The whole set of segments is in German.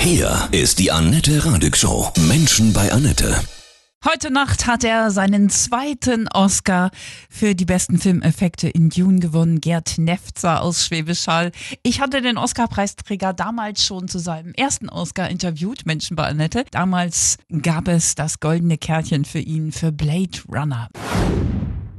Hier ist die Annette Radig Show. Menschen bei Annette. Heute Nacht hat er seinen zweiten Oscar für die besten Filmeffekte in Dune gewonnen. Gerd Nefzer aus Schwäbisch Hall. Ich hatte den Oscar-Preisträger damals schon zu seinem ersten Oscar interviewt, Menschen bei Annette. Damals gab es das goldene Kärtchen für ihn für Blade Runner.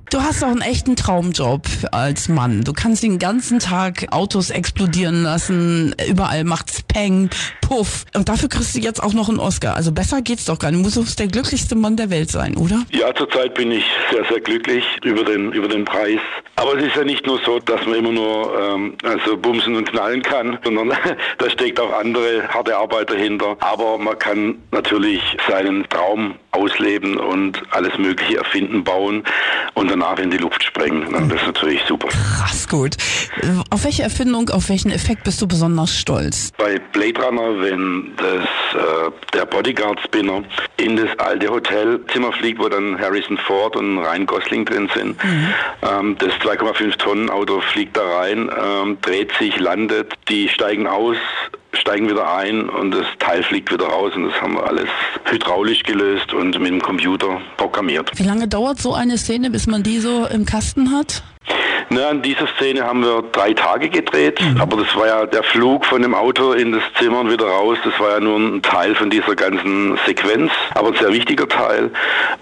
Du hast doch einen echten Traumjob als Mann. Du kannst den ganzen Tag Autos explodieren lassen, überall macht's Peng, Puff. Und dafür kriegst du jetzt auch noch einen Oscar. Also besser geht's doch gar nicht. Du musst der glücklichste Mann der Welt sein, oder? Ja, zurzeit bin ich sehr, sehr glücklich über den, über den Preis. Aber es ist ja nicht nur so, dass man immer nur ähm, also bumsen und knallen kann, sondern da steckt auch andere harte Arbeit dahinter. Aber man kann natürlich seinen Traum ausleben und alles Mögliche erfinden, bauen und danach in die Luft sprengen. Das ist natürlich super. Krass gut. Auf welche Erfindung, auf welchen Effekt bist du besonders stolz? Bei Blade Runner, wenn das, äh, der Bodyguard-Spinner in das alte Hotelzimmer fliegt, wo dann Harrison Ford und Ryan Gosling drin sind. Mhm. Ähm, das 2,5 Tonnen Auto fliegt da rein, ähm, dreht sich, landet, die steigen aus, steigen wieder ein und das Teil fliegt wieder raus und das haben wir alles hydraulisch gelöst und mit dem Computer programmiert. Wie lange dauert so eine Szene, bis man die so im Kasten hat? Na, an dieser Szene haben wir drei Tage gedreht, mhm. aber das war ja der Flug von dem Auto in das Zimmer und wieder raus. Das war ja nur ein Teil von dieser ganzen Sequenz, aber ein sehr wichtiger Teil.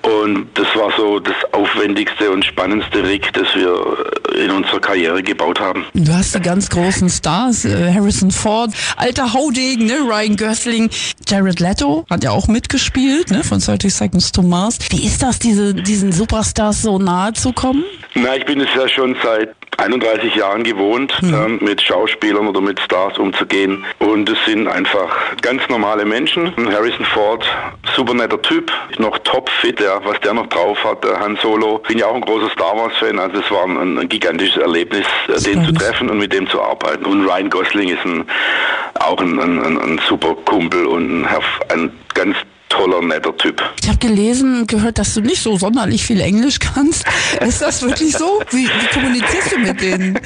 Und das war so das aufwendigste und spannendste Rig, das wir in unserer Karriere gebaut haben. Du hast die ganz großen Stars, äh, Harrison Ford, alter Haudegen, ne? Ryan Gosling, Jared Leto hat ja auch mitgespielt, ne? von 30 Seconds to Mars. Wie ist das, diese, diesen Superstars so nahe zu kommen? Na, ich bin es ja schon seit 31 Jahren gewohnt, mhm. ähm, mit Schauspielern oder mit Stars umzugehen. Und es sind einfach ganz normale Menschen. Harrison Ford, super netter Typ, noch topfit, ja, was der noch drauf hat, der Han Solo. Bin ja auch ein großer Star Wars-Fan, also es war ein, ein gigantisches Erlebnis, äh, den zu treffen und mit dem zu arbeiten. Und Ryan Gosling ist ein, auch ein, ein, ein super Kumpel und ein, ein ganz toller, netter Typ. Ich habe gelesen und gehört, dass du nicht so sonderlich viel Englisch kannst. Ist das wirklich so? Wie, wie kommunizierst du mit denen?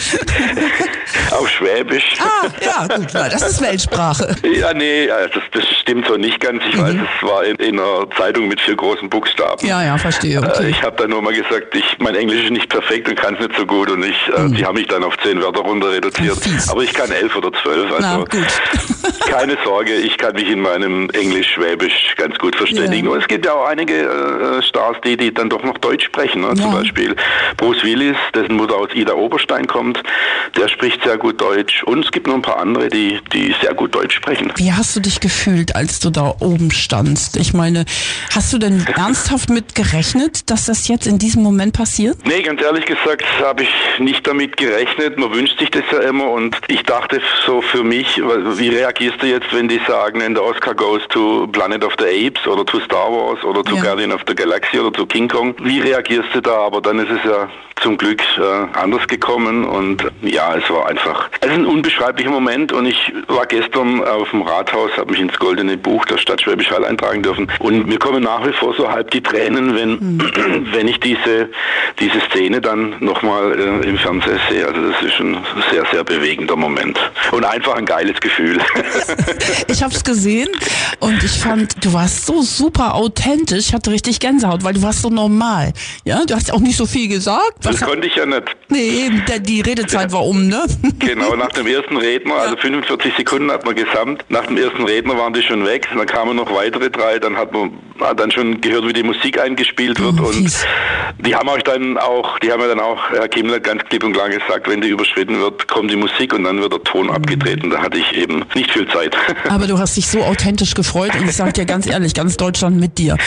Auf Schwäbisch. Ah, ja, gut, na, das ist Weltsprache. Ja, nee, das, das stimmt so nicht ganz. Ich mhm. weiß, es war in, in, einer Zeitung mit vier großen Buchstaben. Ja, ja, verstehe. Äh, okay. Ich habe dann nur mal gesagt, ich, mein Englisch ist nicht perfekt und kann es nicht so gut und ich, äh, mhm. die haben mich dann auf zehn Wörter runter reduziert. Aber ich kann elf oder zwölf. Also na, gut. keine Sorge, ich kann mich in meinem Englisch-Schwäbisch ganz gut verständigen. Ja. Und es gibt ja auch einige äh, Stars, die, die dann doch noch Deutsch sprechen. Ne? Ja. Zum Beispiel Bruce Willis, dessen Mutter aus Ida Oberstein kommt, der spricht sehr gut Deutsch. Und es gibt noch ein paar andere, die, die sehr gut Deutsch sprechen. Wie hast du dich gefühlt, als du da oben standst? Ich meine, hast du denn ernsthaft mit gerechnet, dass das jetzt in diesem Moment passiert? Nee, ganz ehrlich gesagt habe ich nicht damit gerechnet. Man wünscht sich das ja immer und ich dachte so für mich, wie reagierst du jetzt, wenn die sagen, in der Oscar goes to Planet of the Apes? Apes oder zu Star Wars oder zu ja. Guardian of the Galaxy oder zu King Kong. Wie reagierst du da? Aber dann ist es ja zum Glück äh, anders gekommen und ja, es war einfach, es ist ein unbeschreiblicher Moment und ich war gestern auf dem Rathaus, habe mich ins Goldene Buch der Stadt Schwäbisch Hall eintragen dürfen und mir kommen nach wie vor so halb die Tränen, wenn, mhm. wenn ich diese, diese Szene dann nochmal äh, im Fernsehen sehe. Also das ist ein sehr, sehr bewegender Moment und einfach ein geiles Gefühl. ich habe es gesehen und ich fand, du warst so super authentisch, ich hatte richtig Gänsehaut, weil du warst so normal. Ja, du hast auch nicht so viel gesagt. Das konnte ich ja nicht. Nee, der, die Redezeit war um, ne? Genau, nach dem ersten Redner, also 45 Sekunden hat man gesamt. Nach dem ersten Redner waren die schon weg. Dann kamen noch weitere drei. Dann hat man hat dann schon gehört, wie die Musik eingespielt wird. Oh, und die haben euch dann auch, die haben ja dann auch, Herr Kimmler ganz klipp und klar gesagt, wenn die überschritten wird, kommt die Musik und dann wird der Ton mhm. abgetreten. Da hatte ich eben nicht viel Zeit. Aber du hast dich so authentisch gefreut und ich sage dir ganz ehrlich, ganz Deutschland mit dir.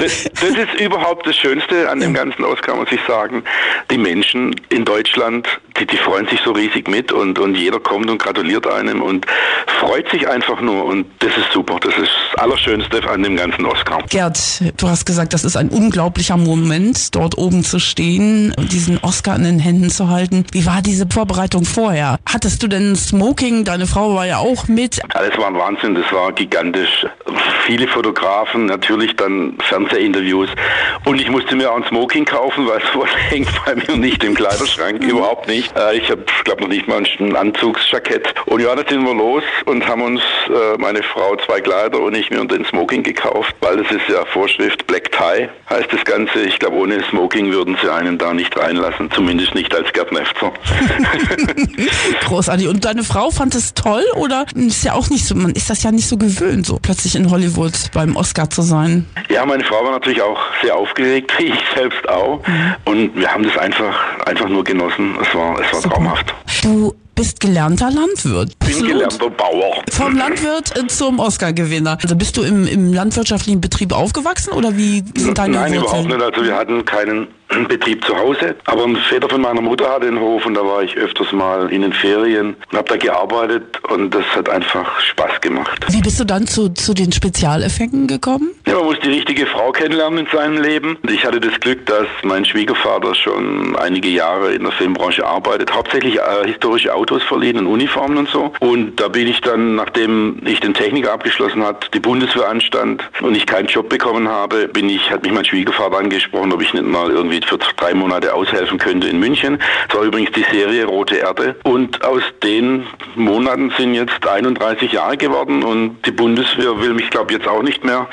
Das, das ist überhaupt das Schönste an dem ganzen Oscar, muss ich sagen die Menschen in Deutschland, die, die freuen sich so riesig mit und, und jeder kommt und gratuliert einem und freut sich einfach nur und das ist super. Das ist das Allerschönste an dem ganzen Oscar. Gerd, du hast gesagt, das ist ein unglaublicher Moment, dort oben zu stehen und diesen Oscar in den Händen zu halten. Wie war diese Vorbereitung vorher? Hattest du denn Smoking? Deine Frau war ja auch mit. Alles war ein Wahnsinn, das war gigantisch. Viele Fotografen, natürlich dann Fernsehinterviews und ich musste mir auch ein Smoking kaufen, weil es hängt bei mir nicht im Kleiderschrank, mhm. überhaupt nicht. Nicht. Äh, ich habe, glaube noch nicht mal ein Anzugsjackett. Und ja, dann sind wir los und haben uns, äh, meine Frau, zwei Kleider und ich mir den Smoking gekauft, weil das ist ja Vorschrift Black Tie, heißt das Ganze. Ich glaube, ohne Smoking würden sie einen da nicht reinlassen, zumindest nicht als Gerd Nefzer. Großartig. Und deine Frau fand es toll oder ist ja auch nicht so, man ist das ja nicht so gewöhnt, so plötzlich in Hollywood beim Oscar zu sein? Ja, meine Frau war natürlich auch sehr aufgeregt, wie ich selbst auch. Mhm. Und wir haben das einfach, einfach nur genossen. Es war, es war traumhaft. Du bist gelernter Landwirt. Bin gelernter Bauer. Vom Landwirt äh, zum Oscar-Gewinner. Also bist du im, im landwirtschaftlichen Betrieb aufgewachsen oder wie sind deine Nein, Wurzeln? überhaupt nicht. Also wir hatten keinen Betrieb zu Hause. Aber ein Väter von meiner Mutter hatte einen Hof und da war ich öfters mal in den Ferien und habe da gearbeitet und das hat einfach Spaß gemacht. Wie bist du dann zu, zu den Spezialeffekten gekommen? Ja, man muss die richtige Frau kennenlernen in seinem Leben. Ich hatte das Glück, dass mein Schwiegervater schon einige Jahre in der Filmbranche arbeitet, hauptsächlich äh, historische Autos verliehen und Uniformen und so. Und da bin ich dann, nachdem ich den Techniker abgeschlossen hat, die Bundeswehr anstand und ich keinen Job bekommen habe, bin ich, hat mich mein Schwiegervater angesprochen, ob ich nicht mal irgendwie für drei Monate aushelfen könnte in München. Das war übrigens die Serie Rote Erde. Und aus den Monaten sind jetzt 31 Jahre geworden und die Bundeswehr will mich, glaube ich, jetzt auch nicht mehr.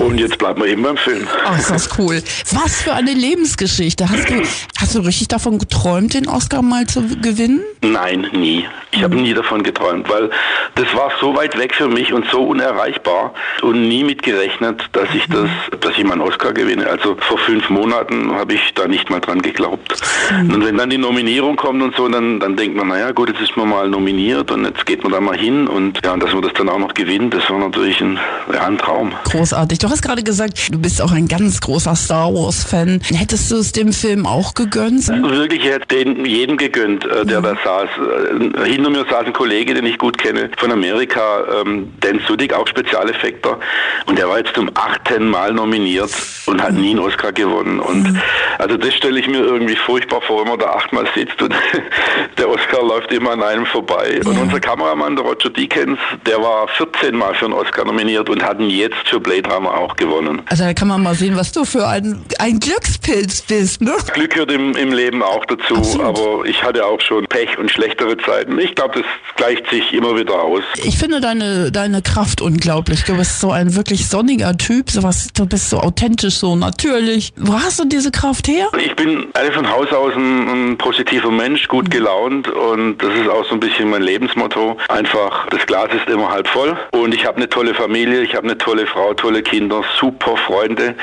Und jetzt bleiben wir eben beim Film. Ach, ist das cool. Was für eine Lebensgeschichte. Hast du, hast du richtig davon geträumt, den Oscar mal zu gewinnen? Nein, nie. Ich habe nie davon geträumt, weil das war so weit weg für mich und so unerreichbar und nie mitgerechnet, dass ich das, dass ich meinen Oscar gewinne. Also vor fünf Monaten habe ich da nicht mal dran geglaubt. Und wenn dann die Nominierung kommt und so, dann, dann denkt man, naja gut, jetzt ist man mal nominiert und jetzt geht man da mal hin und ja, und dass man das dann auch noch gewinnt, das war natürlich ein, ja, ein Traum. Großartig. Du hast gerade gesagt, du bist auch ein ganz großer Star Wars-Fan. Hättest du es dem Film auch gegönnt? Wirklich, ich hätte den jedem gegönnt, äh, der da saß. Äh, hinter mir saß ein Kollege, den ich gut kenne, von Amerika, ähm, Dan Sudik, auch Spezialeffekter. Und der war jetzt zum achten Mal nominiert und hat nie einen Oscar gewonnen. Und also das stelle ich mir irgendwie furchtbar vor, wenn man da achtmal sitzt und der Oscar läuft immer an einem vorbei. Und unser Kameramann, der Roger Deakins, der war 14 Mal für einen Oscar nominiert und hat ihn jetzt für Blade Runner auch gewonnen. Also da kann man mal sehen, was du für ein, ein Glückspilz bist, ne? Glück gehört im, im Leben auch dazu, Absolut. aber ich hatte auch schon Pech und schlechtere Zeiten. Ich glaube, das gleicht sich immer wieder aus. Ich finde deine, deine Kraft unglaublich. Du bist so ein wirklich sonniger Typ. Sowas, du bist so authentisch, so natürlich. Wo hast du diese Kraft her? Ich bin eigentlich von Haus aus ein, ein positiver Mensch, gut gelaunt und das ist auch so ein bisschen mein Lebensmotto. Einfach, das Glas ist immer halb voll und ich habe eine tolle Familie, ich habe eine tolle Frau, tolle Kinder, super Freunde,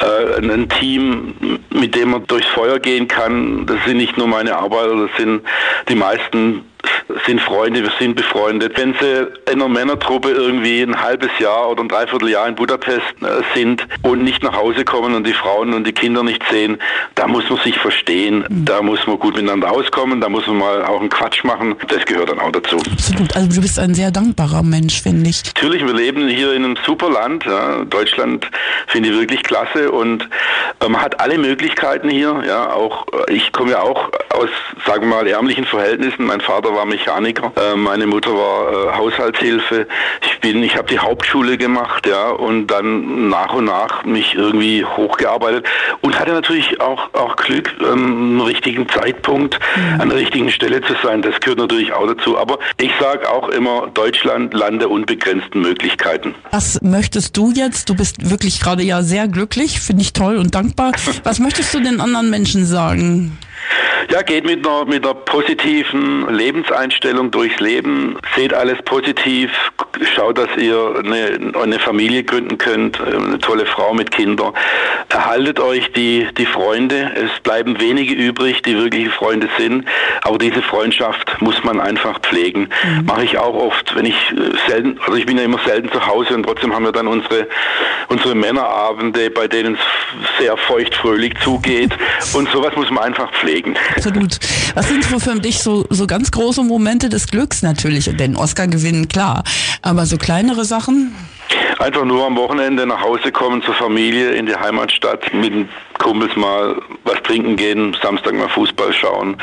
äh, ein Team, mit dem man durchs Feuer gehen kann. Das sind nicht nur meine Arbeiter, das sind die meisten sind Freunde, wir sind befreundet. Wenn sie in einer Männertruppe irgendwie ein halbes Jahr oder ein Dreivierteljahr in Budapest äh, sind und nicht nach Hause kommen und die Frauen und die Kinder nicht sehen, da muss man sich verstehen, da muss man gut miteinander auskommen, da muss man mal auch einen Quatsch machen. Das gehört dann auch dazu. Absolut. Also du bist ein sehr dankbarer Mensch, finde ich. Natürlich, wir leben hier in einem super Land. Ja. Deutschland finde ich wirklich klasse und man hat alle Möglichkeiten hier. Ja, auch äh, ich komme ja auch aus, sagen wir mal, ärmlichen Verhältnissen. Mein Vater war Mechaniker, äh, meine Mutter war äh, Haushaltshilfe. Ich bin, ich habe die Hauptschule gemacht, ja, und dann nach und nach mich irgendwie hochgearbeitet und hatte natürlich auch auch Glück, ähm, am richtigen Zeitpunkt an der richtigen Stelle zu sein. Das gehört natürlich auch dazu. Aber ich sage auch immer, Deutschland, Land der unbegrenzten Möglichkeiten. Was möchtest du jetzt? Du bist wirklich gerade ja sehr glücklich, finde ich toll und dankbar. Was möchtest du den anderen Menschen sagen? Ja, geht mit einer, mit einer positiven Lebenseinstellung durchs Leben. Seht alles positiv. Schaut, dass ihr eine, eine Familie gründen könnt, eine tolle Frau mit Kindern. Erhaltet euch die, die Freunde. Es bleiben wenige übrig, die wirkliche Freunde sind. Aber diese Freundschaft muss man einfach pflegen. Mhm. Mache ich auch oft, wenn ich selten, also ich bin ja immer selten zu Hause und trotzdem haben wir dann unsere, unsere Männerabende, bei denen es sehr feuchtfröhlich zugeht. Und sowas muss man einfach pflegen. Absolut. Was sind so für dich so, so ganz große Momente des Glücks natürlich? Den Oscar gewinnen, klar. Aber so kleinere Sachen? Einfach nur am Wochenende nach Hause kommen zur Familie in die Heimatstadt mit Kumpels mal was trinken gehen, Samstag mal Fußball schauen,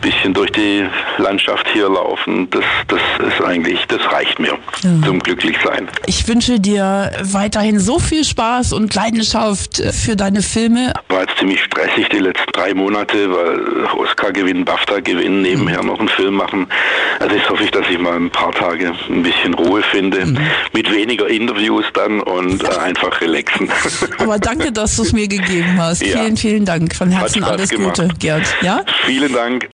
bisschen durch die Landschaft hier laufen. Das, das ist eigentlich, das reicht mir ja. zum Glücklichsein. Ich wünsche dir weiterhin so viel Spaß und Leidenschaft für deine Filme. War jetzt ziemlich stressig die letzten drei Monate, weil Oscar gewinnen, BAFTA gewinnen, nebenher noch einen Film machen. Also jetzt hoffe ich, dass ich mal ein paar Tage ein bisschen Ruhe finde, mhm. mit weniger Interviews dann und einfach relaxen. Aber danke, dass du es mir gegeben hast. Ja. Vielen, vielen Dank. Von Herzen alles gemacht. Gute, Gerd. Ja? Vielen Dank.